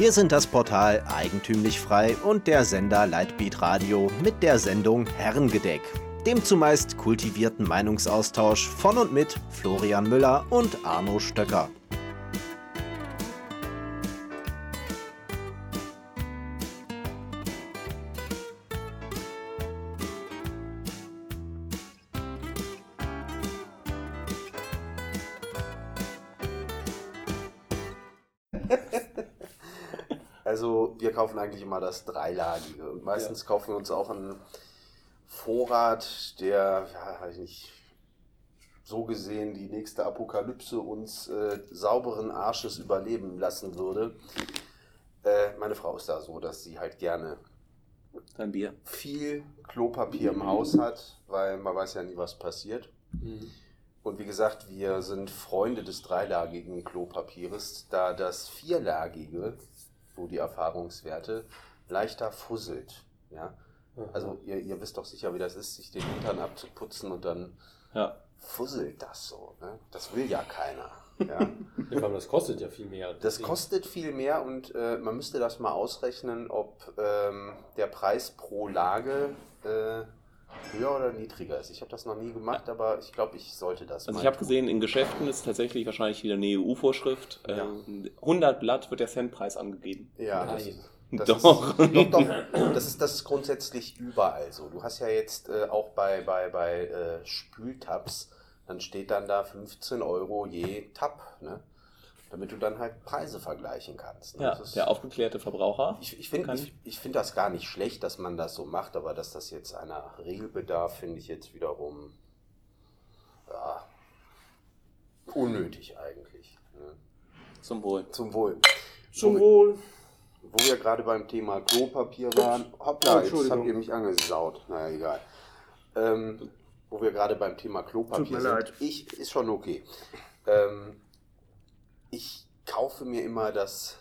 Wir sind das Portal Eigentümlich Frei und der Sender Lightbeat Radio mit der Sendung Herrengedeck, dem zumeist kultivierten Meinungsaustausch von und mit Florian Müller und Arno Stöcker. Eigentlich immer das Dreilagige und meistens kaufen wir uns auch einen Vorrat, der, ja, weiß ich nicht, so gesehen die nächste Apokalypse uns äh, sauberen Arsches überleben lassen würde. Äh, meine Frau ist da so, dass sie halt gerne Dein Bier. viel Klopapier im Haus hat, weil man weiß ja nie, was passiert. Und wie gesagt, wir sind Freunde des dreilagigen Klopapieres, da das vierlagige, so die Erfahrungswerte, leichter fusselt. Ja? Also ihr, ihr wisst doch sicher, wie das ist, sich den Hintern abzuputzen und dann Ja. fusselt das so. Ne? Das will ja keiner. Ja? Ja, das kostet ja viel mehr. Das kostet viel mehr und äh, man müsste das mal ausrechnen, ob ähm, der Preis pro Lage äh, höher oder niedriger ist. Ich habe das noch nie gemacht, aber ich glaube, ich sollte das Also ich habe gesehen, in Geschäften ist tatsächlich wahrscheinlich wieder eine EU-Vorschrift. Ja. Ähm, 100 Blatt wird der Centpreis angegeben. Ja, das, das Doch. Ist, doch, doch. Das ist, das ist grundsätzlich überall so. Du hast ja jetzt äh, auch bei, bei, bei äh, Spültabs, dann steht dann da 15 Euro je Tab, ne? Damit du dann halt Preise vergleichen kannst. Ne? Ja, Das ist- der aufgeklärte Verbraucher. Ich, ich finde ich, ich find das gar nicht schlecht, dass man das so macht, aber dass das jetzt einer Regel bedarf, finde ich jetzt wiederum ja, unnötig eigentlich. Ne? Zum Wohl. Zum Wohl. Zum wo, Wohl. wo wir gerade beim Thema Klopapier waren. Hoppla, Oh, jetzt habt ihr mich angesaut. Naja, egal. Ähm, wo wir gerade beim Thema Klopapier Tut mir sind. leid. Ich, ist schon okay. Ähm, ich kaufe mir immer das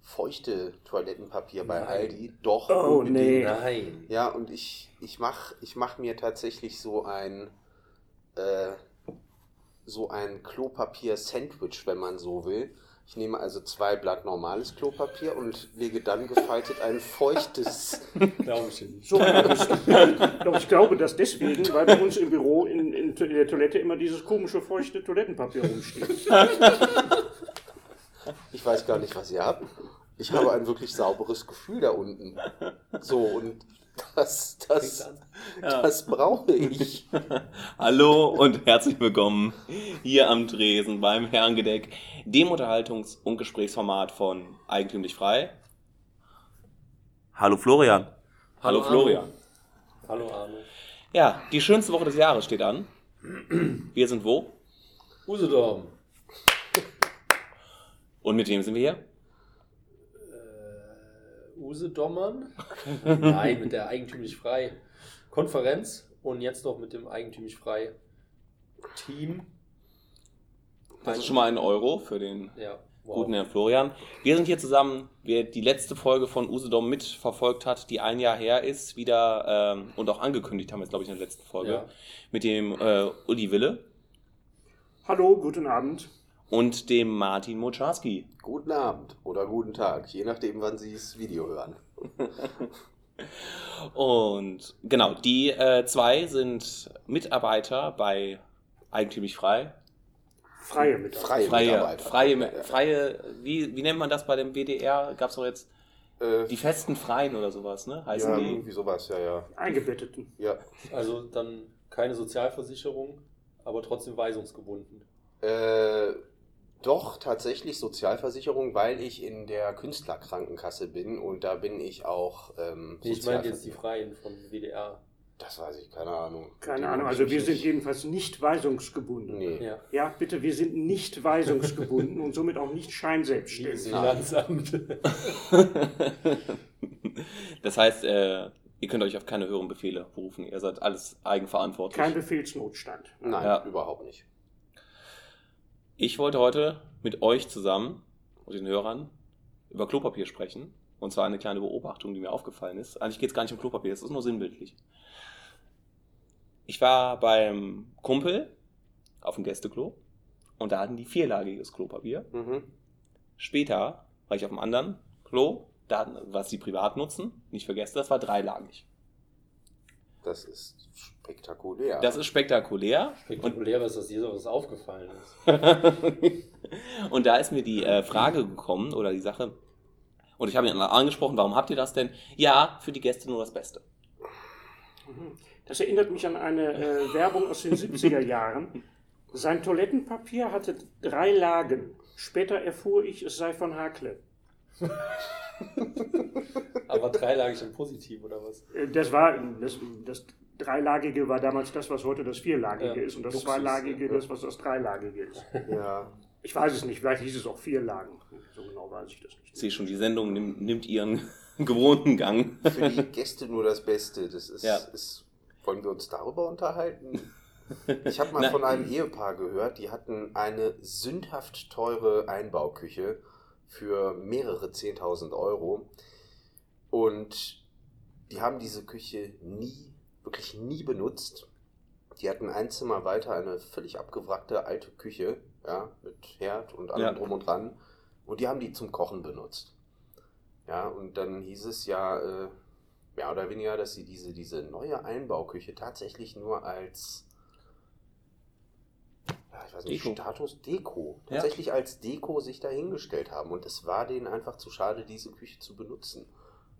feuchte Toilettenpapier bei Nein. Aldi. Doch, Oh, unbedingt. nee. Nein. Ja, und ich, ich mache ich mach mir tatsächlich so ein, äh, so ein Klopapier-Sandwich, wenn man so will. Ich nehme also zwei Blatt normales Klopapier und lege dann gefaltet ein feuchtes. Glaube ich nicht. So, doch ich glaube das deswegen, weil bei uns im Büro in, in, in der Toilette immer dieses komische feuchte Toilettenpapier rumsteht. Ich weiß gar nicht, was ihr habt. Ich habe ein wirklich sauberes Gefühl da unten. So, und das, das, das brauche ich. Hallo und herzlich willkommen hier am Tresen beim Herrengedeck, dem Unterhaltungs- und Gesprächsformat von Eigentümlich Frei. Hallo Florian. Hallo, Arno. Florian. Hallo Arno. Ja, die schönste Woche des Jahres steht an. Wir sind wo? Usedom. Und mit wem sind wir hier? Äh, Usedommern? Nein, mit der Eigentümlich Frei Konferenz und jetzt noch mit dem Eigentümlich Frei Team. Das ist schon mal ein Euro für den Ja, wow. guten Herrn Florian. Wir sind hier zusammen. Wer die letzte Folge von Usedom mitverfolgt hat, die ein Jahr her ist, wieder ähm, und auch angekündigt haben es, glaube ich, in der letzten Folge, Ja. mit dem äh, Uli Wille Hallo, guten Abend. Und dem Martin Moczarski. Guten Abend oder guten Tag, je nachdem, wann Sie das Video hören. Und genau, die äh, zwei sind Mitarbeiter bei Eigentümlich Frei. Freie Mitarbeiter. Freie, Freie, Mitarbeiter. freie, freie wie, wie nennt man das bei dem WDR? Gab es doch jetzt Äh, die festen Freien oder sowas, ne? Heißen ja, die? irgendwie sowas, ja, ja. Eingebetteten. ja. Also dann keine Sozialversicherung, aber trotzdem weisungsgebunden. Äh, doch, tatsächlich Sozialversicherung, weil ich in der Künstlerkrankenkasse bin und da bin ich auch. Ähm, ich meine jetzt die. Freien von WDR. Das weiß ich, keine Ahnung. Keine Ahnung, also wir sind jedenfalls nicht weisungsgebunden. Nee. Ja. Ja, bitte, wir sind nicht weisungsgebunden und somit auch nicht scheinselbstständig. Finanzamt. das heißt, äh, ihr könnt euch auf keine höheren Befehle berufen. Ihr seid alles eigenverantwortlich. Kein Befehlsnotstand. Nein, Ja. überhaupt nicht. Ich wollte heute mit euch zusammen und den Hörern über Klopapier sprechen. Und zwar eine kleine Beobachtung, die mir aufgefallen ist. Eigentlich geht es gar nicht um Klopapier, es ist nur sinnbildlich. Ich war beim Kumpel auf dem Gästeklo und da hatten die vierlagiges Klopapier. Mhm. Später war ich auf einem anderen Klo, dann, was sie privat nutzen, nicht vergessen, das war dreilagig. Das ist spektakulär. Das ist spektakulär. Spektakulär ist, dass dir sowas aufgefallen ist. und da ist mir die äh, Frage gekommen, oder die Sache, und ich habe ihn angesprochen, warum habt ihr das denn? Ja, für die Gäste nur das Beste. Das erinnert mich an eine äh, Werbung aus den 70er Jahren. Sein Toilettenpapier hatte drei Lagen. Später erfuhr ich, es sei von Hakle. Aber dreilagig und positiv, oder was? Äh, Das war das, das Dreilagige war damals das, was heute das Vierlagige Ja, ist. Und das Luxus, Zweilagige ja. das, was das Dreilagige ist. ja. Ich weiß es nicht, vielleicht hieß es auch vier Lagen. So genau weiß ich das nicht. Ich sehe schon, die Sendung nimmt, nimmt ihren gewohnten Gang. Für die Gäste nur das Beste. Das ist, Ja. ist wollen wir uns darüber unterhalten? Ich habe mal Na- von einem Ehepaar gehört, die hatten eine sündhaft teure Einbauküche für mehrere 10.000 Euro. Und die haben diese Küche nie, wirklich nie benutzt. Die hatten ein Zimmer weiter eine völlig abgewrackte alte Küche, ja, mit Herd und allem Ja. drum und dran. Und die haben die zum Kochen benutzt. Ja, und dann hieß es ja, äh, mehr oder weniger, dass sie diese, diese neue Einbauküche tatsächlich nur als ja, ich weiß nicht, Deko. Status Deko, Ja. tatsächlich als Deko sich dahingestellt haben. Und es war denen einfach zu schade, diese Küche zu benutzen.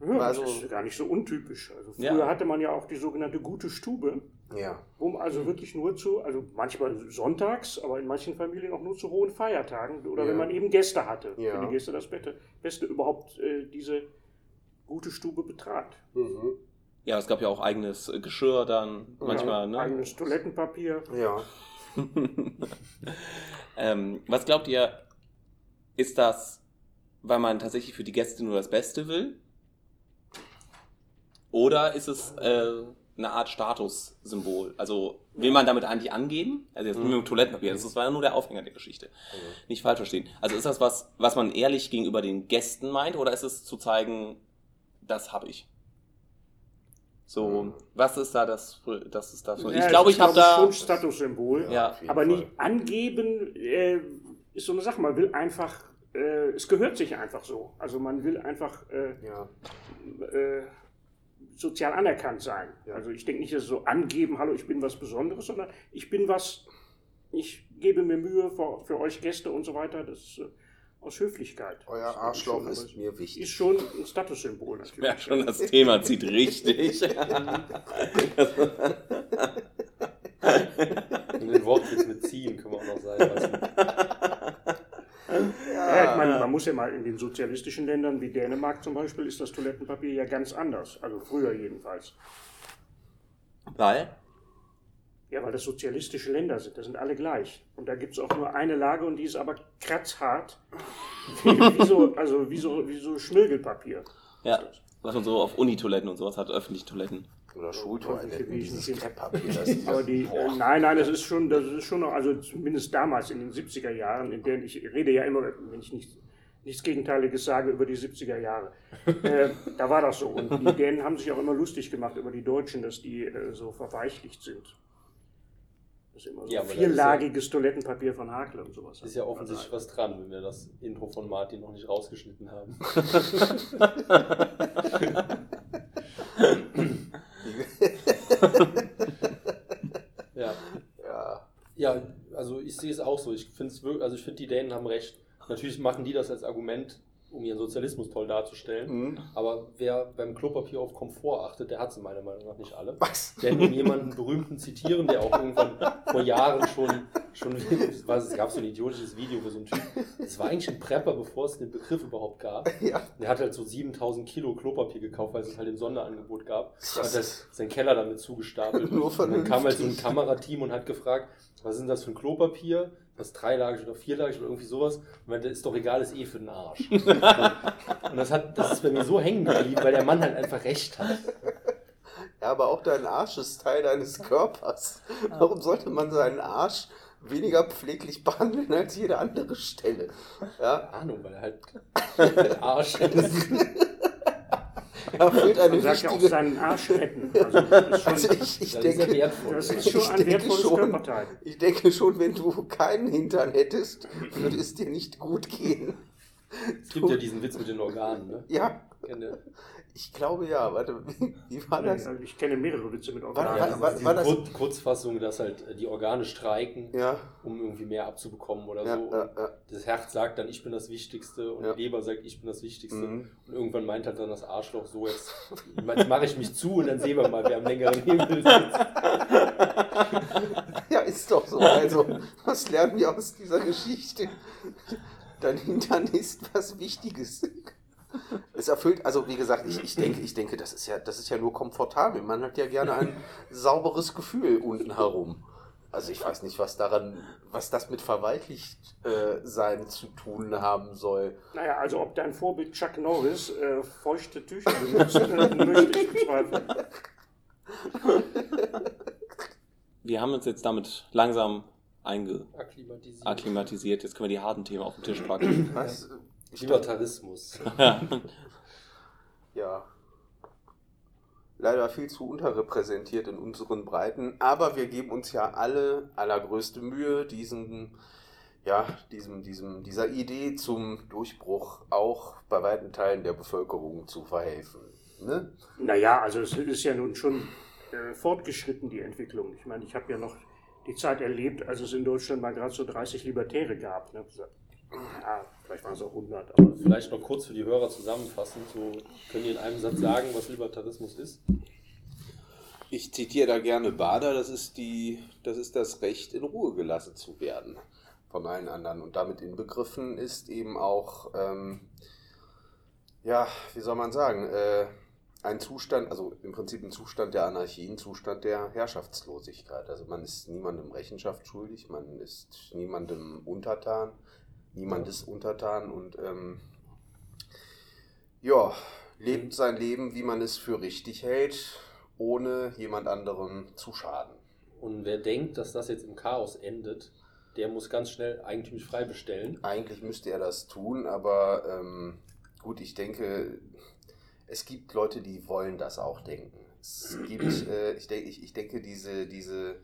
Ja, das Also- ist gar nicht so untypisch. Also Ja. früher hatte man ja auch die sogenannte gute Stube, Ja, wo man also wirklich nur zu, also manchmal sonntags, aber in manchen Familien auch nur zu hohen Feiertagen oder Ja. wenn man eben Gäste hatte. Ja. Für die Gäste das Beste, Beste überhaupt äh, diese gute Stube betrat. Ja, es gab ja auch eigenes äh, Geschirr dann manchmal. Ne? Eigenes Toilettenpapier. ja. Ähm, was glaubt ihr, ist das, weil man tatsächlich für die Gäste nur das Beste will? Oder ist es äh, eine Art Statussymbol? Also will man damit eigentlich angeben? Also jetzt nur mit dem Toilettenpapier, das war ja nur der Aufhänger der Geschichte. Nicht falsch verstehen. Also ist das was, was man ehrlich gegenüber den Gästen meint, oder ist es zu zeigen, das habe ich? So, Mhm. was ist da das? Das ist das. Ja, ich glaube, ich habe glaube da. schon Statussymbol. Ja, Aber nicht angeben äh, ist so eine Sache. Man will einfach, äh, es gehört sich einfach so. Also man will einfach äh, Ja, äh, sozial anerkannt sein. Also ich denke nicht, dass es so angeben, hallo, ich bin was Besonderes, sondern ich bin was, ich gebe mir Mühe für, für euch Gäste und so weiter. Das äh, aus Höflichkeit. euer Das Arschloch schon, ist mir wichtig. Ist schon ein Statussymbol natürlich. Ja, schon das Thema zieht richtig. Und den Wortwitz mit ziehen können wir auch noch sein lassen. Ja, ich meine, man muss ja mal in den sozialistischen Ländern wie Dänemark zum Beispiel ist das Toilettenpapier ja ganz anders. Also früher jedenfalls. Weil? Ja, weil das sozialistische Länder sind. Das sind alle gleich. Und da gibt es auch nur eine Lage und die ist aber kratzhart. wie, so, also wie so, wie so Schmirgelpapier. Ja, was man so auf Unitoiletten und sowas hat, öffentliche Toiletten. Oder Schultoiletten, dieses. Krepppapier. Aber die, äh, nein, nein, das ist schon, das ist schon noch, also zumindest damals in den 70er Jahren, in denen ich rede ja immer, wenn ich nicht, nichts Gegenteiliges sage über die 70er Jahre. Äh, da war das so. Und die Dänen haben sich auch immer lustig gemacht über die Deutschen, dass die äh, so verweichlicht sind. Das ist immer so Ja, vierlagiges Toilettenpapier von Hakle und sowas. Ist ja offensichtlich was dran, wenn wir das Intro von Martin noch nicht rausgeschnitten haben. ja. ja, Ja, also ich sehe es auch so. Ich finde also ich finde die Dänen haben recht. Natürlich machen die das als Argument, um ihren Sozialismus toll darzustellen. Mhm. Aber wer beim Klopapier auf Komfort achtet, der hat sie meiner Meinung nach nicht alle. Was? Denn um jemanden berühmten zitieren, der auch irgendwann vor Jahren schon, schon was, es gab so ein idiotisches Video, wo so ein Typ, es war eigentlich ein Prepper, bevor es den Begriff überhaupt gab. Ja. Der hat halt so 7000 Kilo Klopapier gekauft, weil es halt im Sonderangebot gab. Und hat das, seinen Keller damit zugestapelt. Nur und dann kam halt so ein vernünftig. Kamerateam und hat gefragt, was ist denn das für ein Klopapier? Was dreilagig oder vierlagig oder irgendwie sowas? Und meinte, ist doch egal, ist eh für den Arsch. und das, hat, das ist bei mir so hängen geblieben, weil der Mann halt einfach recht hat. Ja, aber auch dein Arsch ist Teil deines Körpers. Warum sollte man seinen Arsch weniger pfleglich behandeln als jede andere Stelle? Ja, Ahnung, weil er halt der Arsch ist. Er erfüllt eine Man sagt ja auch wichtige... seinen Arsch retten. Also das ist schon, Also ich, ich, Das ist denke, wertvoll. das ist schon ich ein denke wertvolles schon. Körperteil. ich denke schon, wenn du keinen Hintern hättest, würde es dir nicht gut gehen. Es gibt ja diesen Witz mit den Organen, ne? Ja? Ich glaube ja. Warte, wie, wie war das? Ich kenne mehrere Witze mit War- Organen. war- Ja, war- diese war das- Kur- Kurzfassung, dass halt äh, die Organe streiken, Ja, um irgendwie mehr abzubekommen oder ja, so. ja, Und ja. das Herz sagt dann, ich bin das Wichtigste und Ja. die Leber sagt, ich bin das Wichtigste. Mhm. Und irgendwann meint halt dann das Arschloch so, jetzt, jetzt mache ich mich zu und dann sehen wir mal, wer am längeren Hebel sitzt. Ja, ist doch so. Also, was lernen wir aus dieser Geschichte? Dein Hintern ist was Wichtiges. Es erfüllt, also wie gesagt, ich, ich denke, ich denke, das ist ja, das ist ja nur komfortabel. Man hat ja gerne ein sauberes Gefühl unten herum. Also ich weiß nicht, was daran, was das mit verweichlicht äh, sein zu tun haben soll. Naja, also ob dein Vorbild Chuck Norris äh, feuchte Tücher benutzt, äh, möchte ich bezweifeln. Wir haben uns jetzt damit langsam Akklimatisiert. eingaklimatisiert. Jetzt können wir die harten Themen auf den Tisch packen. Was? Libertarismus. ja. Leider viel zu unterrepräsentiert in unseren Breiten, aber wir geben uns ja alle allergrößte Mühe, diesen, ja, diesem, diesem, dieser Idee zum Durchbruch auch bei weiten Teilen der Bevölkerung zu verhelfen. Ne? Naja, also es ist ja nun schon äh, fortgeschritten, die Entwicklung. Ich meine, ich habe ja noch die Zeit erlebt, als es in Deutschland mal gerade so 30 Libertäre gab. Ne? Ja, vielleicht waren es auch 100, aber Vielleicht noch kurz für die Hörer zusammenfassend, so können die in einem Satz sagen, was Libertarismus ist? Ich zitiere da gerne Bader, das ist, die, das ist das Recht, in Ruhe gelassen zu werden von allen anderen. Und damit inbegriffen ist eben auch, ähm, ja, wie soll man sagen, äh, ein Zustand, also im Prinzip ein Zustand der Anarchie, ein Zustand der Herrschaftslosigkeit. Also man ist niemandem Rechenschaft schuldig, man ist niemandem untertan, niemand ist untertan und ähm, ja, lebt sein Leben, wie man es für richtig hält, ohne jemand anderem zu schaden. Und wer denkt, dass das jetzt im Chaos endet, der muss ganz schnell eigentümlich frei bestellen. Eigentlich müsste er das tun, aber ähm, gut, ich denke, es gibt Leute, die wollen das auch denken. Es gibt, äh, ich, denke, ich, ich denke, diese, diese,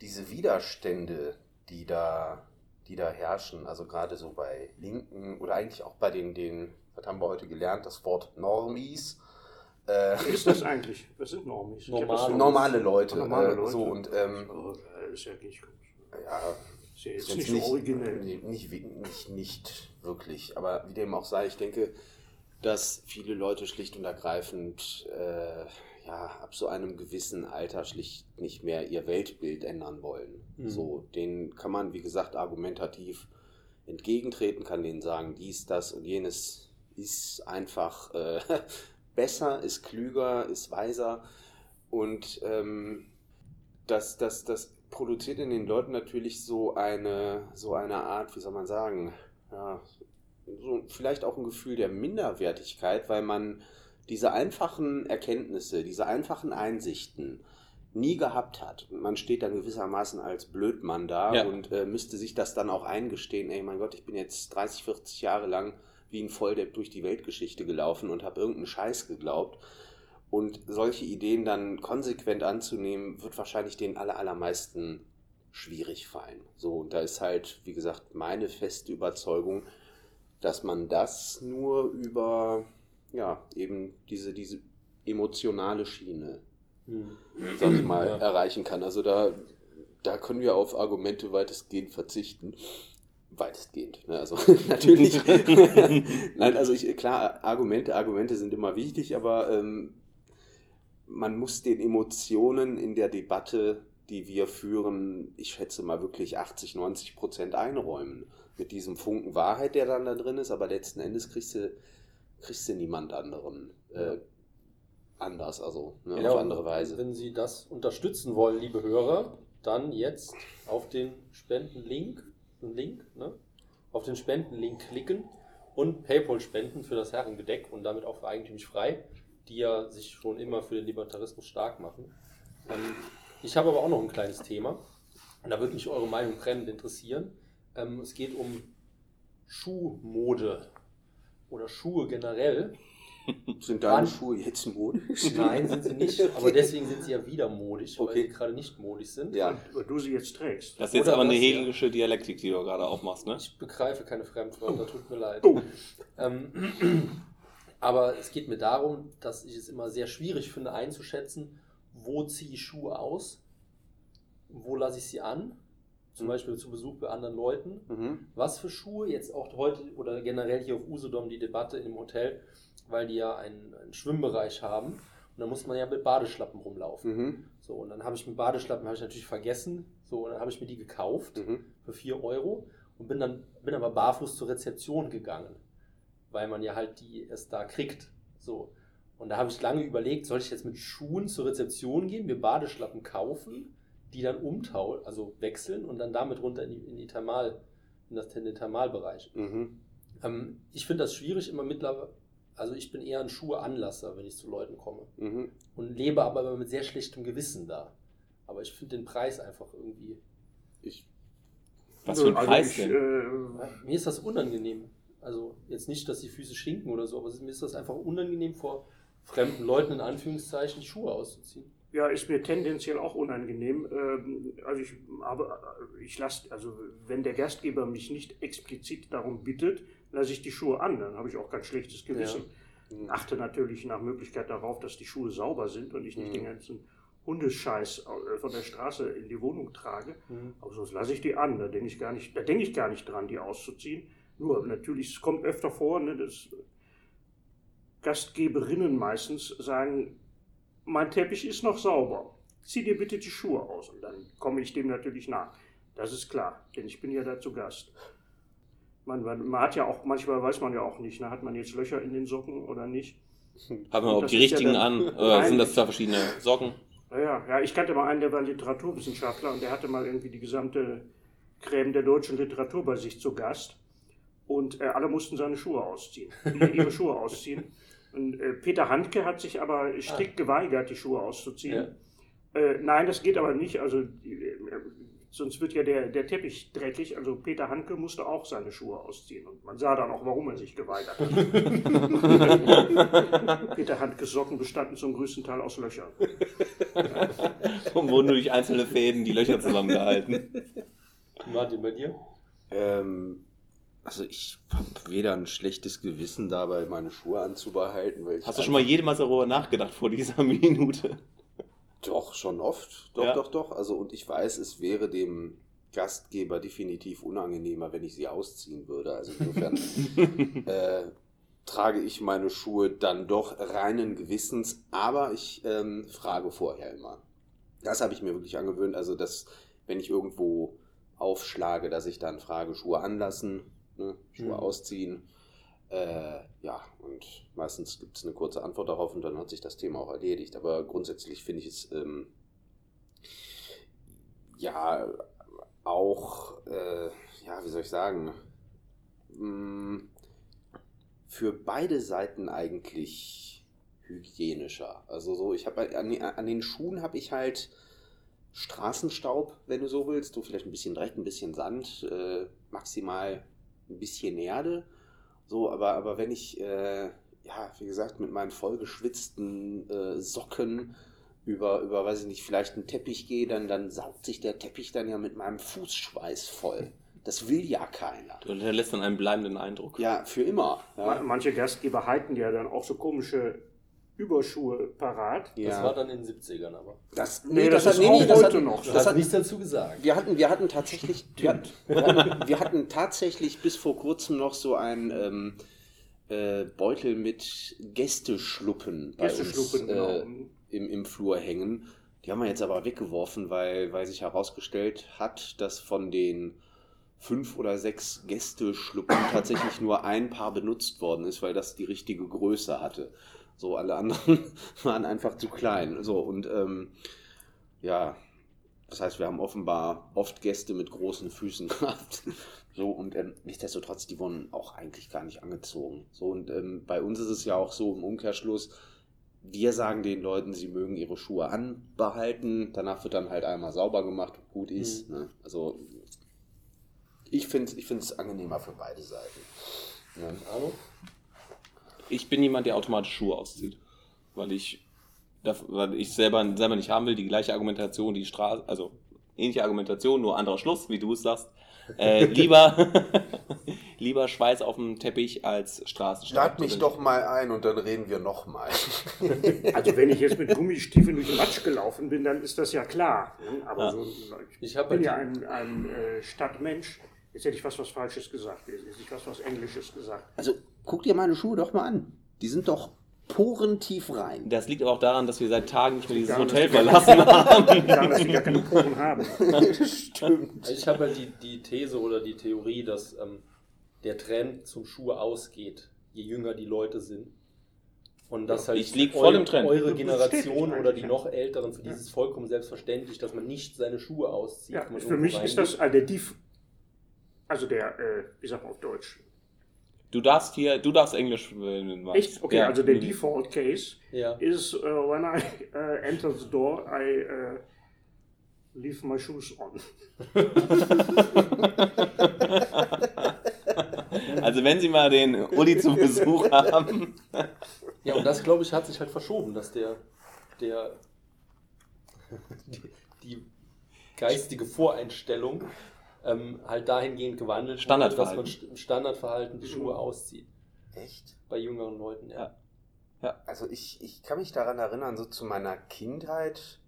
diese Widerstände, die da, die da herrschen, also gerade so bei Linken oder eigentlich auch bei den, den was haben wir heute gelernt, das Wort Normies. Äh, was ist das eigentlich? Was sind das Normale- normale Leute. Normale äh, Leute. So und ähm, das ist ja nicht gut. ja, Ist ja jetzt nicht, nicht, so originell. Nicht, nicht, nicht wirklich. Aber wie dem auch sei, ich denke, dass viele Leute schlicht und ergreifend äh, ja, ab so einem gewissen Alter schlicht nicht mehr ihr Weltbild ändern wollen. Mhm. So, denen kann man, wie gesagt, argumentativ entgegentreten, kann denen sagen, dies, das und jenes ist einfach äh, besser, ist klüger, ist weiser. Und ähm, das, das, das produziert in den Leuten natürlich so eine, so eine Art, wie soll man sagen, ja, so vielleicht auch ein Gefühl der Minderwertigkeit, weil man diese einfachen Erkenntnisse, diese einfachen Einsichten nie gehabt hat. Und man steht dann gewissermaßen als Blödmann da Ja. und äh, müsste sich das dann auch eingestehen, ey mein Gott, ich bin jetzt 30, 40 Jahre lang wie ein Volldepp durch die Weltgeschichte gelaufen und habe irgendeinen Scheiß geglaubt. Und solche Ideen dann konsequent anzunehmen, wird wahrscheinlich den aller, allermeisten schwierig fallen. So, und da ist halt, wie gesagt, meine feste Überzeugung, dass man das nur über, ja, eben diese, diese emotionale Schiene, sag ich mal, Ja. erreichen kann. Also da, da können wir auf Argumente weitestgehend verzichten. Weitestgehend. Ne? Also natürlich. Nein, also ich, klar, Argumente, Argumente sind immer wichtig, aber ähm, man muss den Emotionen in der Debatte, die wir führen, ich schätze mal wirklich 80, 90 Prozent einräumen. Mit diesem Funken Wahrheit, der dann da drin ist, aber letzten Endes kriegst du, kriegst du niemand anderen äh, anders, also ne, Ja, auf andere Weise. Wenn Sie das unterstützen wollen, liebe Hörer, dann jetzt auf den Spendenlink, Link, ne? auf den Spendenlink klicken und PayPal spenden für das Herrengedeck und damit auch für Eigentümlich Frei, die ja sich schon immer für den Libertarismus stark machen. Ähm, ich habe aber auch noch ein kleines Thema und da würde mich eure Meinung brennend interessieren. Ähm, es geht um Schuhmode oder Schuhe generell. Sind deine Wann? Schuhe jetzt modisch? Nein, sind sie nicht. Aber deswegen sind sie ja wieder modisch, weil Okay. sie gerade nicht modisch sind. Ja. Weil du sie jetzt trägst. Das ist jetzt Oder aber eine das, ja. hegelische Dialektik, die du gerade aufmachst, ne? Ich begreife keine Fremdwörter, tut mir leid. Oh. Ähm, aber es geht mir darum, dass ich es immer sehr schwierig finde einzuschätzen, wo ziehe ich Schuhe aus, wo lasse ich sie an, zum Mhm. Beispiel zu Besuch bei anderen Leuten. Mhm. Was für Schuhe, jetzt auch heute oder generell hier auf Usedom die Debatte im Hotel, weil die ja einen, einen Schwimmbereich haben. Und da muss man ja mit Badeschlappen rumlaufen. Mhm. So, und dann habe ich mit Badeschlappen habe ich natürlich vergessen. So, und dann habe ich mir die gekauft Mhm. für 4 Euro und bin dann bin aber barfuß zur Rezeption gegangen, weil man ja halt die erst da kriegt. So. Und da habe ich lange überlegt, soll ich jetzt mit Schuhen zur Rezeption gehen, mir Badeschlappen kaufen, die dann umtauschen, also wechseln und dann damit runter in die, in die Thermal, in, das, in den Thermalbereich. Mhm. Ähm, ich finde das schwierig immer mittlerweile. Also ich bin eher ein Schuheanlasser, wenn ich zu Leuten komme. Mhm. Und lebe aber immer mit sehr schlechtem Gewissen da. Aber ich finde den Preis einfach irgendwie. Ich, Was für ein Also Preis ich, denn? Äh, Mir ist das unangenehm. Also jetzt nicht, dass die Füße stinken oder so, aber mir ist das einfach unangenehm, vor fremden Leuten in Anführungszeichen die Schuhe auszuziehen. Ja, ist mir tendenziell auch unangenehm. Ähm, Also ich, aber ich lasse, also wenn der Gastgeber mich nicht explizit darum bittet, lasse ich die Schuhe an, dann habe ich auch kein schlechtes Gewissen. Mhm. Achte natürlich nach Möglichkeit darauf, dass die Schuhe sauber sind und ich nicht Mhm. den ganzen Hundescheiß äh, von der Straße in die Wohnung trage. Mhm. Aber sonst lasse ich die an. Da denke ich gar nicht, da denke ich gar nicht dran, die auszuziehen. Nur natürlich, es kommt öfter vor, ne, dass Gastgeberinnen meistens sagen, mein Teppich ist noch sauber. Zieh dir bitte die Schuhe aus. Und dann komme ich dem natürlich nach. Das ist klar, denn ich bin ja da zu Gast. Man, man, man hat ja auch, manchmal weiß man ja auch nicht, ne, hat man jetzt Löcher in den Socken oder nicht. Haben wir überhaupt die ist ja richtigen dann- an? Oder Nein. sind das zwei verschiedene Socken? Naja, ja, ich kannte mal einen, der war Literaturwissenschaftler und der hatte mal irgendwie die gesamte Creme der deutschen Literatur bei sich zu Gast. Und äh, alle mussten seine Schuhe ausziehen, ihre Schuhe ausziehen. Und äh, Peter Handke hat sich aber strikt geweigert, die Schuhe auszuziehen. Äh, nein, das geht aber nicht. Also die, äh, sonst wird ja der, der Teppich dreckig. Also Peter Handke musste auch seine Schuhe ausziehen. Und man sah dann auch, warum er sich geweigert hat. Peter Handkes Socken bestanden zum größten Teil aus Löchern. Und wurden durch einzelne Fäden die Löcher zusammengehalten. Martin, bei dir? ähm, also ich habe weder ein schlechtes Gewissen dabei, meine Schuhe anzubehalten. Weil Hast du schon mal jemals darüber nachgedacht vor dieser Minute? Doch, schon oft. Doch, Ja. doch, doch. Also, und ich weiß, es wäre dem Gastgeber definitiv unangenehmer, wenn ich sie ausziehen würde. Also insofern äh, trage ich meine Schuhe dann doch reinen Gewissens, aber ich ähm, frage vorher immer. Das habe ich mir wirklich angewöhnt. Also, dass, wenn ich irgendwo aufschlage, dass ich dann frage, Schuhe anlassen, ne, Schuhe Mhm. ausziehen. Äh, ja, und meistens gibt es eine kurze Antwort darauf und dann hat sich das Thema auch erledigt. Aber grundsätzlich finde ich es ähm, ja auch, äh, ja, wie soll ich sagen, mh, für beide Seiten eigentlich hygienischer. Also so, ich habe an, an den Schuhen habe ich halt Straßenstaub, wenn du so willst, du vielleicht ein bisschen Dreck, ein bisschen Sand, äh, maximal ein bisschen Erde. So, aber, aber wenn ich, äh, ja, wie gesagt, mit meinen vollgeschwitzten äh, Socken über, über, weiß ich nicht, vielleicht einen Teppich gehe, dann, dann saugt sich der Teppich dann ja mit meinem Fußschweiß voll. Das will ja keiner. Du hinterlässt dann einen bleibenden Eindruck. Ja, für immer. Ja. Manche Gastgeber halten ja dann auch so komische Überschuhe parat. Das ja. war dann in den 70ern aber. Das, Nee, das ist hat- auch das heute hat- noch. Das hast hat, nichts dazu gesagt. wir hatten, wir hatten tatsächlich, wir hatten, wir hatten, tatsächlich bis vor kurzem noch so einen ähm, äh, Beutel mit Gästeschluppen bei Gästeschluppen, uns genau. äh, im, im Flur hängen. Die haben wir jetzt aber weggeworfen, weil, weil sich herausgestellt hat, dass von den fünf oder sechs Gästeschluppen tatsächlich nur ein Paar benutzt worden ist, weil das die richtige Größe hatte. So, alle anderen waren einfach zu klein. So, und ähm, ja, das heißt, wir haben offenbar oft Gäste mit großen Füßen gehabt. So, und ähm, nichtsdestotrotz, die wurden auch eigentlich gar nicht angezogen. So, und ähm, bei uns ist es ja auch so im Umkehrschluss, wir sagen den Leuten, sie mögen ihre Schuhe anbehalten, danach wird dann halt einmal sauber gemacht gut ist. Ne? Also, ich finde es ich find's angenehmer für beide Seiten. Ne? Arno? Ich bin jemand, der automatisch Schuhe auszieht. Weil ich, weil ich selber, selber nicht haben will, die gleiche Argumentation, die Straße, also ähnliche Argumentation, nur anderer Schluss, wie du es sagst. Äh, lieber, lieber Schweiß auf dem Teppich als Straßenstaub. Lad mich doch mal ein und dann reden wir nochmal. Also wenn ich jetzt mit Gummistiefeln durch den Matsch gelaufen bin, dann ist das ja klar. ne? Aber Ja. so, ich Ich bin halt ja ein, ein äh, Stadtmensch. Jetzt hätte ich was was Falsches gesagt. Jetzt hätte ich was was Englisches gesagt. Also guck dir meine Schuhe doch mal an. Die sind doch porentief rein. Das liegt aber auch daran, dass wir seit Tagen nicht mehr dieses Daran, Hotel verlassen haben. Daran, dass sie gar keine Poren haben. Stimmt. Ich habe halt die, die These oder die Theorie, dass ähm, der Trend zum Schuhe ausgeht, je jünger die Leute sind. Und dass halt Ich lieg voll im Trend. eure Das Generation oder die noch Älteren, für die ist es vollkommen selbstverständlich, dass man nicht seine Schuhe auszieht. Ja, für mich ist das also der also der, äh, wie sagt man auf Deutsch? Du darfst hier, du darfst Englisch. magst. Echt? Okay, Ja. also der Default Case Ja. is uh, when I uh, enter the door, I uh, leave my shoes on. Also wenn Sie mal den Uli zu Besuch haben. Ja, und das, glaube ich, hat sich halt verschoben, dass der, der die, die geistige Voreinstellung ähm, halt dahingehend gewandelt wurde, Standardverhalten. dass man im Standardverhalten die Schuhe auszieht. Echt? Bei jüngeren Leuten, ja. Also ich, ich kann mich daran erinnern, so zu meiner Kindheit,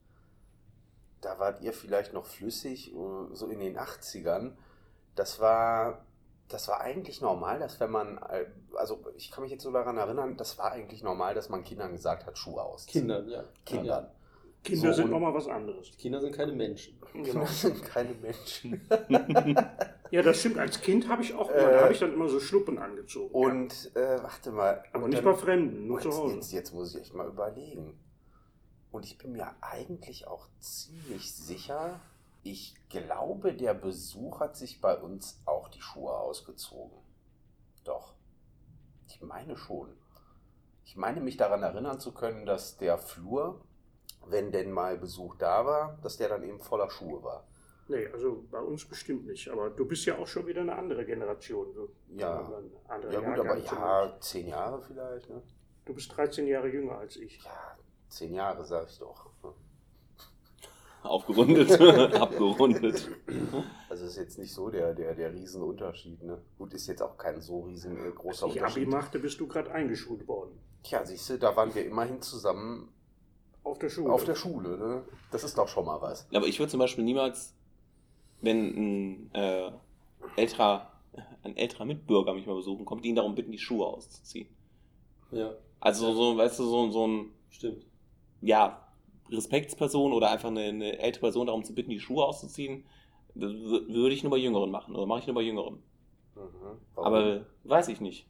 da wart ihr vielleicht noch flüssig, äh, so in den 80ern. Das war, das war eigentlich normal, dass wenn man, äh, also ich kann mich jetzt so daran erinnern, das war eigentlich normal, dass man Kindern gesagt hat, Schuhe ausziehen. Kindern, ja. Kindern. Kinder So, sind nochmal was anderes. Kinder sind keine Menschen. Genau. Kinder sind keine Menschen. Ja, das stimmt. Als Kind habe ich auch immer, Äh, da habe ich dann immer so Schluppen angezogen. ja. Und, äh, warte mal. Aber nicht dann- bei Fremden, nur zu jetzt, Hause. jetzt, jetzt muss ich echt mal überlegen. Und ich bin mir eigentlich auch ziemlich sicher, ich glaube, der Besuch hat sich bei uns auch die Schuhe ausgezogen. Doch. Ich meine schon. Ich meine mich daran erinnern zu können, dass der Flur, wenn denn mal Besuch da war, dass der dann eben voller Schuhe war. Nee, also bei uns bestimmt nicht. Aber du bist ja auch schon wieder eine andere Generation. So. Ja. Ein anderer Ja gut, Jahrgang aber ja, zehn Jahre vielleicht, ne? Du bist 13 Jahre jünger als ich. Ja, zehn Jahre, sag ich doch. Aufgerundet, abgerundet. Also ist jetzt nicht so der, der, der Riesenunterschied. Ne? Gut, ist jetzt auch kein so riesengroßer Als ich Abi Unterschied. machte, bist du gerade eingeschult worden. Tja, siehst du, da waren wir immerhin zusammen Auf der Schule. auf der Schule. Ne? Das ist doch schon mal was. Aber ich würde zum Beispiel niemals, wenn ein, äh, älterer, ein älterer Mitbürger mich mal besuchen kommt, ihn darum bitten, die Schuhe auszuziehen. Ja, Also so, weißt du, so, so ein, stimmt. ja, Respektsperson oder einfach eine, eine ältere Person darum zu bitten, die Schuhe auszuziehen, würde ich nur bei Jüngeren machen oder mache ich nur bei Jüngeren. Mhm. Aber weiß ich nicht.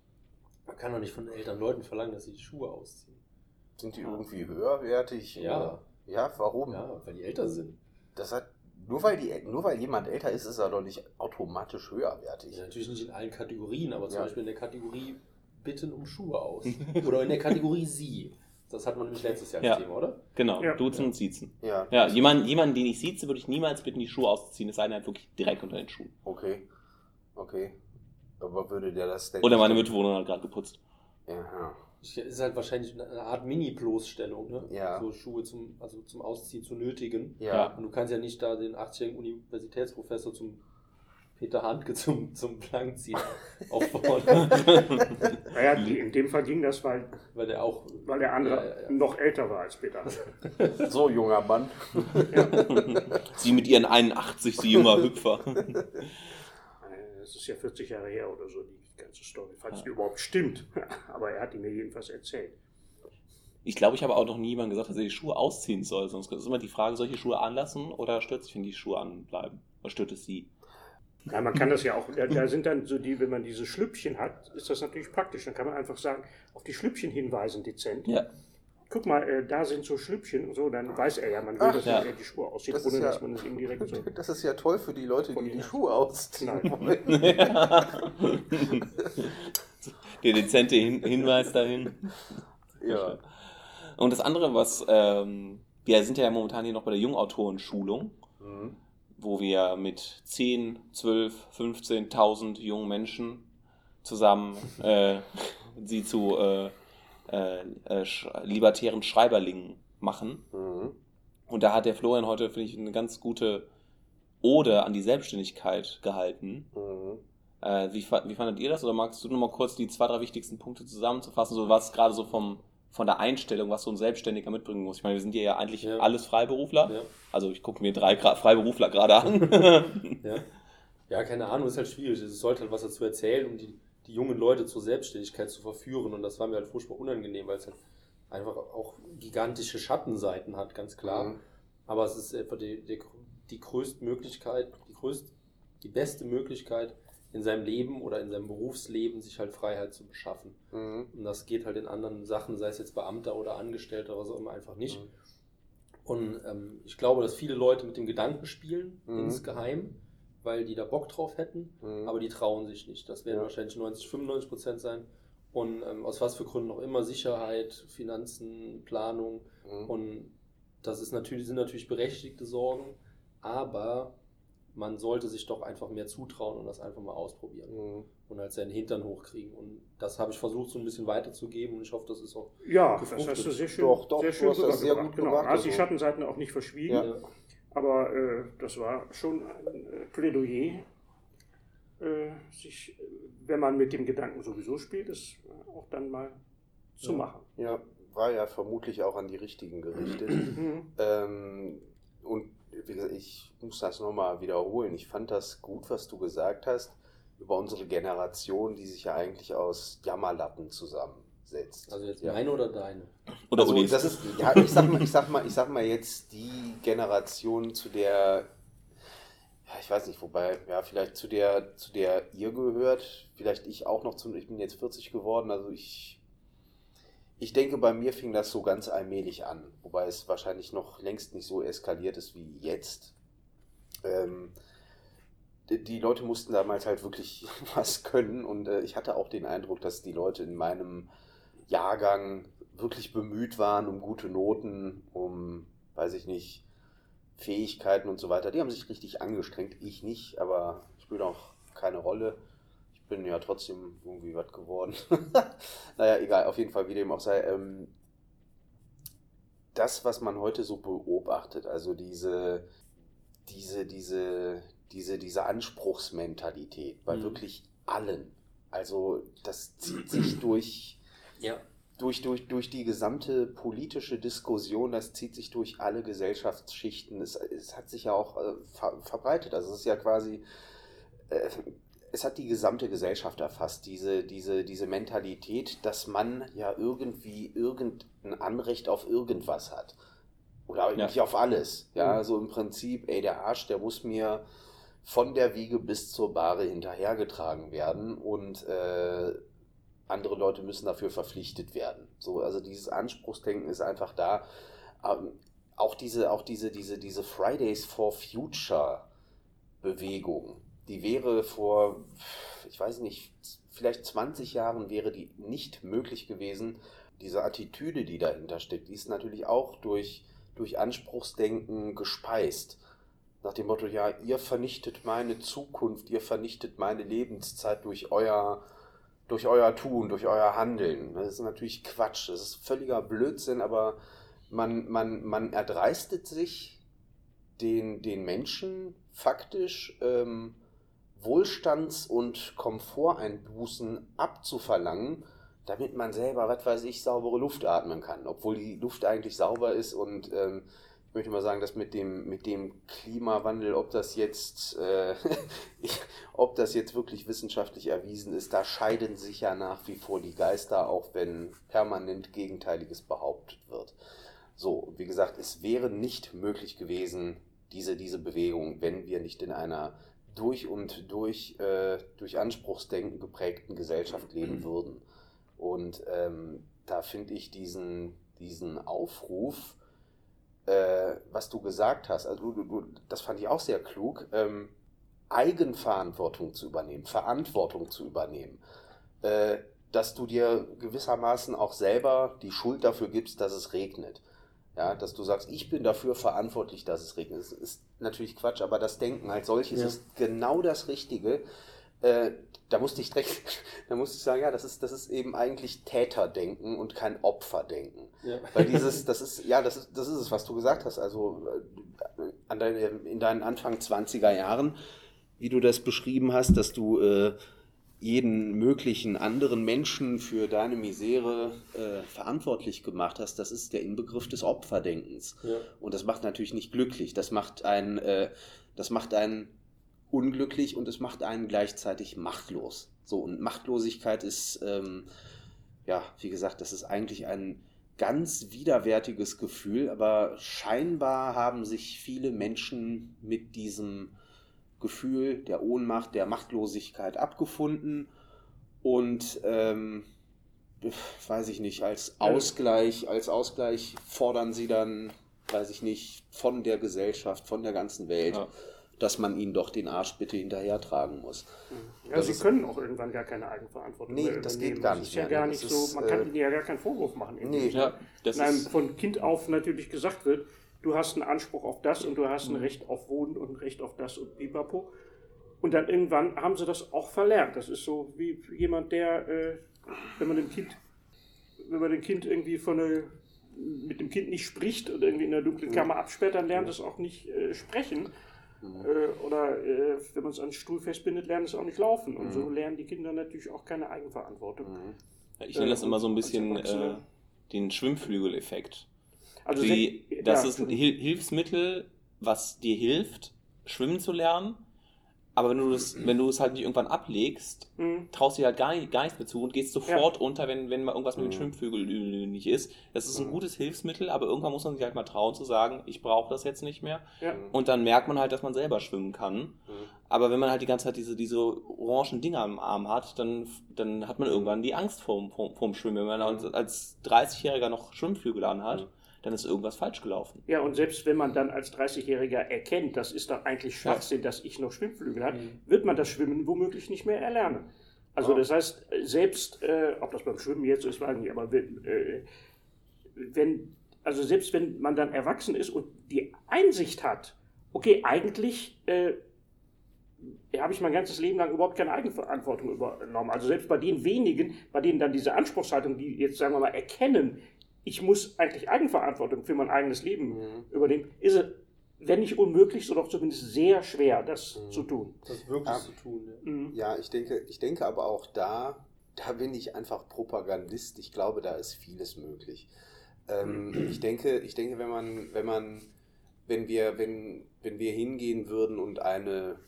Man kann doch nicht von älteren Leuten verlangen, dass sie die Schuhe ausziehen. Sind die irgendwie höherwertig? Ja. Oder? Ja, warum? Ja, weil die älter sind. Das hat, nur, weil die, nur weil jemand älter ist, ist er doch nicht automatisch höherwertig. Ja, natürlich nicht in allen Kategorien, aber zum Ja. Beispiel in der Kategorie Bitten um Schuhe aus. Oder in der Kategorie Sie. Das hatten wir nämlich letztes Jahr Ja. das Thema, oder? Genau, Ja. duzen und siezen. Ja, Ja, jemand, jemanden, den ich sieze, würde ich niemals bitten, die Schuhe auszuziehen, es sei denn, er hat wirklich direkt unter den Schuhen. okay. Okay. Aber würde der das denn. Oder meine Mitbewohnerin hat gerade geputzt. Ja. Ich- Es ist halt wahrscheinlich eine Art Mini-Bloßstellung, ne? Ja. So Schuhe zum, also zum Ausziehen zu nötigen. Ja. Ja. Und du kannst ja nicht da den 80-jährigen Universitätsprofessor zum Peter Handke zum, zum Plankziehen auffordern, Naja, in dem Fall ging das, weil, weil der auch. weil der andere Ja, ja, ja. noch älter war als Peter. So, junger Mann. Sie mit ihren 81, sie junger Hüpfer. Äh, Das ist ja 40 Jahre her oder so, die ganze Story, falls Ja. die überhaupt stimmt. Aber er hat die mir jedenfalls erzählt. Ich glaube, ich habe auch noch nie jemandem gesagt, dass er die Schuhe ausziehen soll. Sonst ist immer die Frage, die Schuhe anlassen oder stört sich, wenn die Schuhe anbleiben? Oder stört es sie? Ja, man kann das ja auch, da, da sind dann so die, wenn man diese Schlüppchen hat, ist das natürlich praktisch. Dann kann man einfach sagen, auf die Schlüppchen hinweisen, dezent. Ja. Guck mal, äh, da sind so Schlüppchen und so, dann weiß er ja, man will, Ach, dass ja. er die Schuhe aussieht, Das ohne ja- dass man es ihm direkt so. Das ist ja toll für die Leute, die die Schuhe ausziehen Nein. wollen. Der dezente Hin Hinweis dahin. Ja. Und das andere, was, ähm, wir sind ja momentan hier noch bei der Jungautorenschulung, Mhm. wo wir mit 10, 12, 15.000 jungen Menschen zusammen äh, sie zu äh, äh, äh, sch libertären Schreiberlingen machen. Mhm. Und da hat der Florian heute, finde ich, eine ganz gute Ode an die Selbstständigkeit gehalten. Mhm. Äh, wie, wie fandet ihr das? Oder magst du nur mal kurz die zwei, drei wichtigsten Punkte zusammenzufassen? So was gerade so vom, von der Einstellung, was so ein Selbstständiger mitbringen muss. Ich meine, wir sind hier ja eigentlich Ja. alles Freiberufler. Ja. Also ich gucke mir drei Gra Freiberufler gerade an. Ja. ja, keine Ahnung, ist halt schwierig. Es sollte halt was dazu erzählen, um die, die jungen Leute zur Selbstständigkeit zu verführen. Und das war mir halt furchtbar unangenehm, weil es halt einfach auch gigantische Schattenseiten hat, ganz klar. Mhm. Aber es ist einfach die, die, die größte Möglichkeit, die, größte, die beste Möglichkeit in seinem Leben oder in seinem Berufsleben, sich halt Freiheit zu beschaffen. Mhm. Und das geht halt in anderen Sachen, sei es jetzt Beamter oder Angestellter oder so immer einfach nicht. Mhm. Und ähm, ich glaube, dass viele Leute mit dem Gedanken spielen, Mhm. insgeheim, weil die da Bock drauf hätten, Mhm. aber die trauen sich nicht. Das werden Ja. wahrscheinlich 90, 95 Prozent sein. Und ähm, aus was für Gründen auch immer, Sicherheit, Finanzen, Planung. Mhm. Und das ist natürlich, sind natürlich berechtigte Sorgen, aber man sollte sich doch einfach mehr zutrauen und das einfach mal ausprobieren Mhm. und halt seinen Hintern hochkriegen. Und das habe ich versucht, so ein bisschen weiterzugeben und ich hoffe, das ist auch. Ja, das gefruchtet. hast du sehr schön, Doch, doch, sehr du schön hast das sehr gut Genau. gemacht, Hast die also. Schattenseiten auch nicht verschwiegen, Ja. Aber äh, das war schon ein äh, Plädoyer, äh, sich, wenn man mit dem Gedanken sowieso spielt, es äh, auch dann mal zu Ja. machen. Ja, war ja vermutlich auch an die Richtigen gerichtet. Mhm. ähm, und wie gesagt, ich muss das nochmal wiederholen. Ich fand das gut, was du gesagt hast über unsere Generation, die sich ja eigentlich aus Jammerlappen zusammensetzt. Also jetzt ja. meine oder deine? Oder also, Ulis. das ist, ja, ich sag mal, ich sag mal, ich sag mal jetzt die Generation, zu der, ja, ich weiß nicht, wobei, ja, vielleicht zu der, zu der ihr gehört, vielleicht ich auch noch zu, ich bin jetzt 40 geworden, also ich, ich denke, bei mir fing das so ganz allmählich an, wobei es wahrscheinlich noch längst nicht so eskaliert ist wie jetzt. Ähm, die- die Leute mussten damals halt wirklich was können und äh, ich hatte auch den Eindruck, dass die Leute in meinem Jahrgang wirklich bemüht waren um gute Noten, um, weiß ich nicht, Fähigkeiten und so weiter. Die haben sich richtig angestrengt, ich nicht, aber spielt auch keine Rolle. Ich bin ja trotzdem irgendwie was geworden. naja, egal, auf jeden Fall, wie dem auch sei. Ähm, das, was man heute so beobachtet, also diese, diese, diese, diese, diese Anspruchsmentalität bei Mhm. wirklich allen. Also das zieht sich durch, Ja. durch, durch, durch die gesamte politische Diskussion, das zieht sich durch alle Gesellschaftsschichten. Es, es hat sich ja auch äh, ver, verbreitet. Also es ist ja quasi, äh, es hat die gesamte Gesellschaft erfasst, diese, diese, diese Mentalität, dass man ja irgendwie irgendein Anrecht auf irgendwas hat. Oder eigentlich auf alles. Ja, Mhm. so im Prinzip, ey, der Arsch, der muss mir von der Wiege bis zur Bahre hinterhergetragen werden und äh, andere Leute müssen dafür verpflichtet werden. So, also dieses Anspruchsdenken ist einfach da. Ähm, auch diese, auch diese, diese, diese Fridays for Future Bewegung, die wäre vor, ich weiß nicht, vielleicht 20 Jahren wäre die nicht möglich gewesen. Diese Attitüde, die dahinter steckt, die ist natürlich auch durch, durch Anspruchsdenken gespeist. Nach dem Motto, ja, ihr vernichtet meine Zukunft, ihr vernichtet meine Lebenszeit durch euer, durch euer Tun, durch euer Handeln. Das ist natürlich Quatsch, das ist völliger Blödsinn, aber man, man, man erdreistet sich, den, den Menschen faktisch ähm, Wohlstands- und Komforteinbußen abzuverlangen, damit man selber, was weiß ich, saubere Luft atmen kann, obwohl die Luft eigentlich sauber ist und ähm, ich möchte mal sagen, dass mit dem, mit dem Klimawandel, ob das jetzt, äh, ob das jetzt wirklich wissenschaftlich erwiesen ist, da scheiden sich ja nach wie vor die Geister, auch wenn permanent Gegenteiliges behauptet wird. So, wie gesagt, es wäre nicht möglich gewesen, diese, diese Bewegung, wenn wir nicht in einer durch und durch, äh, durch Anspruchsdenken geprägten Gesellschaft leben würden. Und ähm, da finde ich diesen, diesen Aufruf, äh, was du gesagt hast, also du, du, das fand ich auch sehr klug, ähm, Eigenverantwortung zu übernehmen, Verantwortung zu übernehmen, äh, dass du dir gewissermaßen auch selber die Schuld dafür gibst, dass es regnet. Ja, dass du sagst, ich bin dafür verantwortlich, dass es regnet. Das ist natürlich Quatsch, aber das Denken als solches Ja. ist genau das Richtige, äh, da musste ich direkt, da musste ich sagen, ja, das ist, das ist eben eigentlich Täterdenken und kein Opferdenken. Ja. Weil dieses, das ist, ja, das ist, das ist es, was du gesagt hast. Also äh, an dein, in deinen Anfang 20er Jahren, wie du das beschrieben hast, dass du äh, jeden möglichen anderen Menschen für deine Misere äh, verantwortlich gemacht hast, das ist der Inbegriff des Opferdenkens. Ja. Und das macht natürlich nicht glücklich. Das macht einen, äh, das macht einen unglücklich und es macht einen gleichzeitig machtlos. So, und Machtlosigkeit ist, ähm, ja, wie gesagt, das ist eigentlich ein ganz widerwärtiges Gefühl, aber scheinbar haben sich viele Menschen mit diesem Gefühl der Ohnmacht, der Machtlosigkeit abgefunden und ähm, weiß ich nicht, als Ausgleich, als Ausgleich fordern sie dann, weiß ich nicht, von der Gesellschaft, von der ganzen Welt, Ja. Dass man ihnen doch den Arsch bitte hinterher tragen muss. Ja, Das sie ist- können auch irgendwann gar keine Eigenverantwortung Nee, mehr das übernehmen. geht gar Das nicht ist ja mehr, gar nicht Das so, ist, man kann äh, ihnen ja gar keinen Vorwurf machen. Nee. Ja, das Nein, ist, von Kind auf natürlich gesagt wird, du hast einen Anspruch auf das und du hast Mhm. ein Recht auf Wohnen und ein Recht auf das und pipapo. Und dann irgendwann haben sie das auch verlernt. Das ist so wie jemand, der, äh, wenn man dem Kind, wenn man dem Kind irgendwie von eine, mit dem Kind nicht spricht und irgendwie in der Mhm. dunklen Kammer absperrt, dann lernt es auch nicht äh, sprechen. Mhm. Äh, oder äh, wenn man es an den Stuhl festbindet, lernt es auch nicht laufen. Und Mhm. so lernen die Kinder natürlich auch keine Eigenverantwortung. ich nenne das immer so ein bisschen äh, den Schwimmflügeleffekt. Also Die, das ja, ist ein Hil Hilfsmittel, was dir hilft, schwimmen zu lernen. Aber wenn du das, wenn du es halt nicht irgendwann ablegst, Mhm. traust dir halt gar, nicht- gar nichts mehr zu und gehst sofort unter, wenn, wenn mal irgendwas mit den Schwimmflügeln nicht ist. Das ist ein gutes Hilfsmittel, aber irgendwann muss man sich halt mal trauen zu sagen, ich brauche das jetzt nicht mehr. Ja. Und dann merkt man halt, dass man selber schwimmen kann. Mhm. Aber wenn man halt die ganze Zeit diese, diese orangen Dinger am Arm hat, dann, dann hat man irgendwann die Angst vorm, vorm, vorm Schwimmen. Wenn man Mhm. als 30-Jähriger noch Schwimmflügel anhat, dann ist irgendwas falsch gelaufen. Ja, und selbst wenn man dann als 30-Jähriger erkennt, das ist doch eigentlich Schwachsinn, dass ich noch Schwimmflügel habe, wird man das Schwimmen womöglich nicht mehr erlernen. Also Oh. das heißt, selbst, äh, ob das beim Schwimmen jetzt ist, weiß ich nicht, aber wenn, äh, wenn, also selbst wenn man dann erwachsen ist und die Einsicht hat, okay, eigentlich äh, habe ich mein ganzes Leben lang überhaupt keine Eigenverantwortung übernommen. Also selbst bei den wenigen, bei denen dann diese Anspruchshaltung, die jetzt sagen wir mal erkennen, ich muss eigentlich Eigenverantwortung für mein eigenes Leben Mhm. übernehmen, ist es, wenn nicht unmöglich, so doch zumindest sehr schwer, das Mhm. zu tun. Das wirklich Ah. zu tun. Ja. Mhm. Ja, ich denke, ich denke aber auch da, da bin ich einfach Propagandist. Ich glaube, da ist vieles möglich. Ähm, ich denke, ich denke, wenn man, wenn man, wenn wir, wenn, wenn wir hingehen würden und eine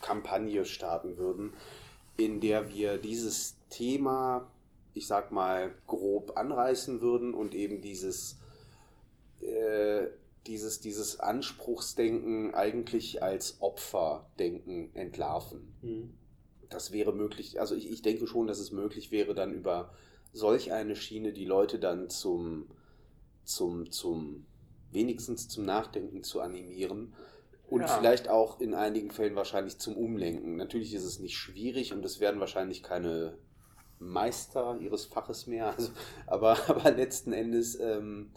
Kampagne starten würden, in der wir dieses Thema, ich sag mal, grob anreißen würden und eben dieses, äh, dieses, dieses Anspruchsdenken eigentlich als Opferdenken entlarven. Mhm. Das wäre möglich, also ich, ich denke schon, dass es möglich wäre, dann über solch eine Schiene die Leute dann zum, zum, zum, wenigstens zum Nachdenken zu animieren und Ja. vielleicht auch in einigen Fällen wahrscheinlich zum Umlenken. Natürlich ist es nicht schwierig und es werden wahrscheinlich keine Meister ihres Faches mehr, also, aber, aber letzten Endes, ähm,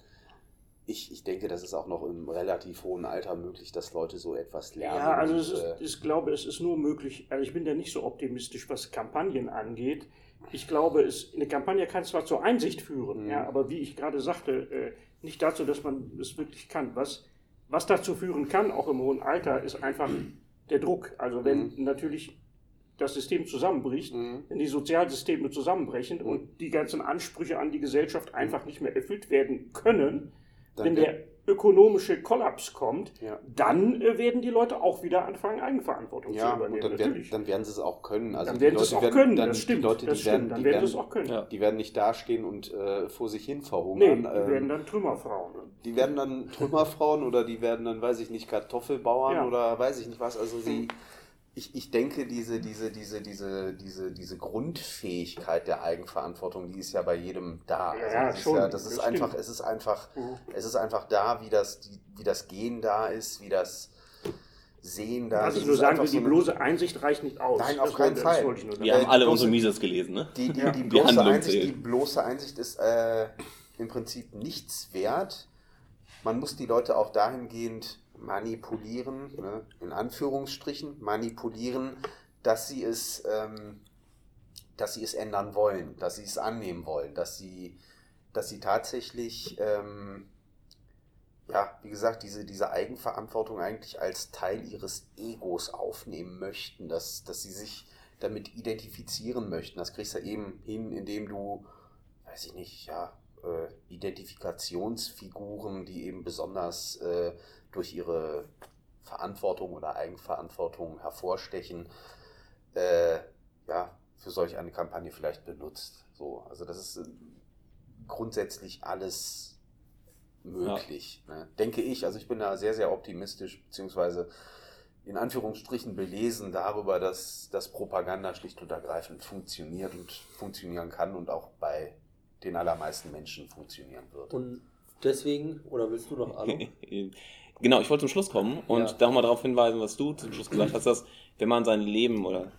ich, ich denke, das ist auch noch im relativ hohen Alter möglich, dass Leute so etwas lernen. Ja, also und, ist, äh, ich glaube, es ist nur möglich, also ich bin ja nicht so optimistisch, was Kampagnen angeht. Ich glaube, es, eine Kampagne kann zwar zur Einsicht führen, Mhm. ja, aber wie ich gerade sagte, äh, nicht dazu, dass man es wirklich kann. Was, was dazu führen kann, auch im hohen Alter, ist einfach der Druck. Also wenn natürlich das System zusammenbricht, Mhm. wenn die Sozialsysteme zusammenbrechen und die ganzen Ansprüche an die Gesellschaft einfach nicht mehr erfüllt werden können, Dann wenn der ökonomische Kollaps kommt, Ja. dann äh, werden die Leute auch wieder anfangen, Eigenverantwortung Ja, zu übernehmen. und dann werden, dann werden sie es auch können. Also Dann werden sie es auch werden können, dann, das stimmt. Die Leute, das die stimmt. werden, dann die werden es auch können. Ja. die werden nicht dastehen und äh, vor sich hin Nee, verhungern. die ähm, werden dann Trümmerfrauen. die werden dann Trümmerfrauen oder die werden dann, weiß ich nicht, Kartoffelbauern Ja. oder weiß ich nicht was. Also sie, ich, ich denke, diese, diese, diese, diese, diese, diese Grundfähigkeit der Eigenverantwortung, die ist ja bei jedem da. Ja, Also ja, das ist schon, ja, das ist das einfach, stimmt. es ist einfach, Mhm. es ist einfach da, wie das, die, wie das Gehen da ist, wie das Sehen da Was ist. ich nur ist sagen einfach will, so die bloße Einsicht reicht nicht aus. Nein, auf Das keinen wollte- Fall. Wir Ja, haben alle bloße- unsere Mises gelesen, ne? Die, die, die, Die bloße Einsicht, die bloße Einsicht ist äh, im Prinzip nichts wert. Man muss die Leute auch dahingehend manipulieren, ne, in Anführungsstrichen, manipulieren, dass sie es, ähm, dass sie es ändern wollen, dass sie es annehmen wollen, dass sie, dass sie tatsächlich, ähm, ja, wie gesagt, diese, diese Eigenverantwortung eigentlich als Teil ihres Egos aufnehmen möchten, dass, dass sie sich damit identifizieren möchten. Das kriegst du eben hin, indem du, weiß ich nicht, ja, äh, Identifikationsfiguren, die eben besonders äh, durch ihre Verantwortung oder Eigenverantwortung hervorstechen, äh, ja, für solch eine Kampagne vielleicht benutzt. So, also das ist äh, grundsätzlich alles möglich, ja. ne? denke ich. Also ich bin da sehr, sehr optimistisch, beziehungsweise in Anführungsstrichen belesen darüber, dass das Propaganda schlicht und ergreifend funktioniert und funktionieren kann und auch bei den allermeisten Menschen funktionieren wird. Und deswegen, oder willst du noch Ahnung? genau, ich wollte zum Schluss kommen und ja. da nochmal darauf hinweisen, was du zum Schluss gesagt hast, dass wenn man sein Leben oder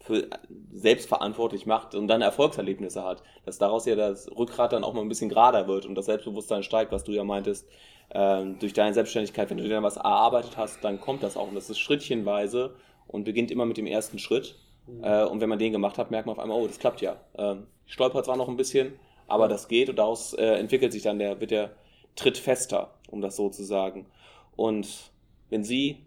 für selbstverantwortlich macht und dann Erfolgserlebnisse hat, dass daraus ja das Rückgrat dann auch mal ein bisschen gerader wird und das Selbstbewusstsein steigt, was du ja meintest, ähm, durch deine Selbstständigkeit, wenn du dir dann was erarbeitet hast, dann kommt das auch und das ist schrittchenweise und beginnt immer mit dem ersten Schritt. Mhm. Äh, und wenn man den gemacht hat, merkt man auf einmal, oh, das klappt ja. Ähm, ich stolper zwar noch ein bisschen, aber das geht und daraus äh, entwickelt sich dann der, wird der Tritt fester, um das so zu sagen. Und wenn Sie,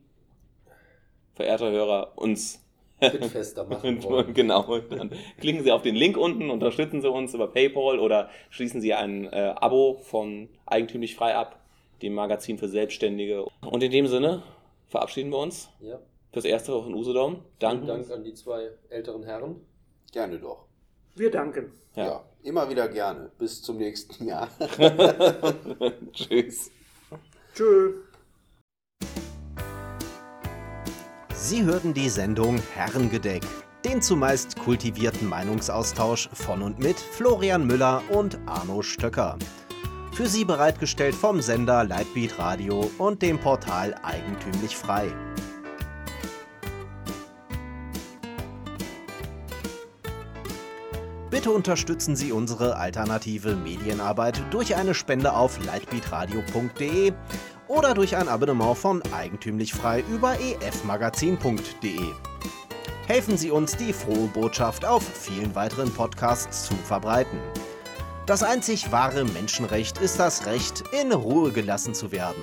verehrter Hörer, uns fester machen wollen. genau, dann klicken Sie auf den Link unten, unterstützen Sie uns über PayPal oder schließen Sie ein äh, Abo von Eigentümlich Frei ab, dem Magazin für Selbstständige. Und in dem Sinne verabschieden wir uns. Ja. Fürs erste von Usedom. Danke. Dank an die zwei älteren Herren. Gerne doch. Wir danken. Ja. ja, immer wieder gerne. Bis zum nächsten Jahr. Tschüss. Tschüss. Sie hörten die Sendung Herrengedeck, den zumeist kultivierten Meinungsaustausch von und mit Florian Müller und Arno Stöcker. Für Sie bereitgestellt vom Sender Lightbeat Radio und dem Portal Eigentümlich Frei. Bitte unterstützen Sie unsere alternative Medienarbeit durch eine Spende auf lightbeatradio.de oder durch ein Abonnement von Eigentümlich Frei über efmagazin.de. Helfen Sie uns, die frohe Botschaft auf vielen weiteren Podcasts zu verbreiten. Das einzig wahre Menschenrecht ist das Recht, in Ruhe gelassen zu werden.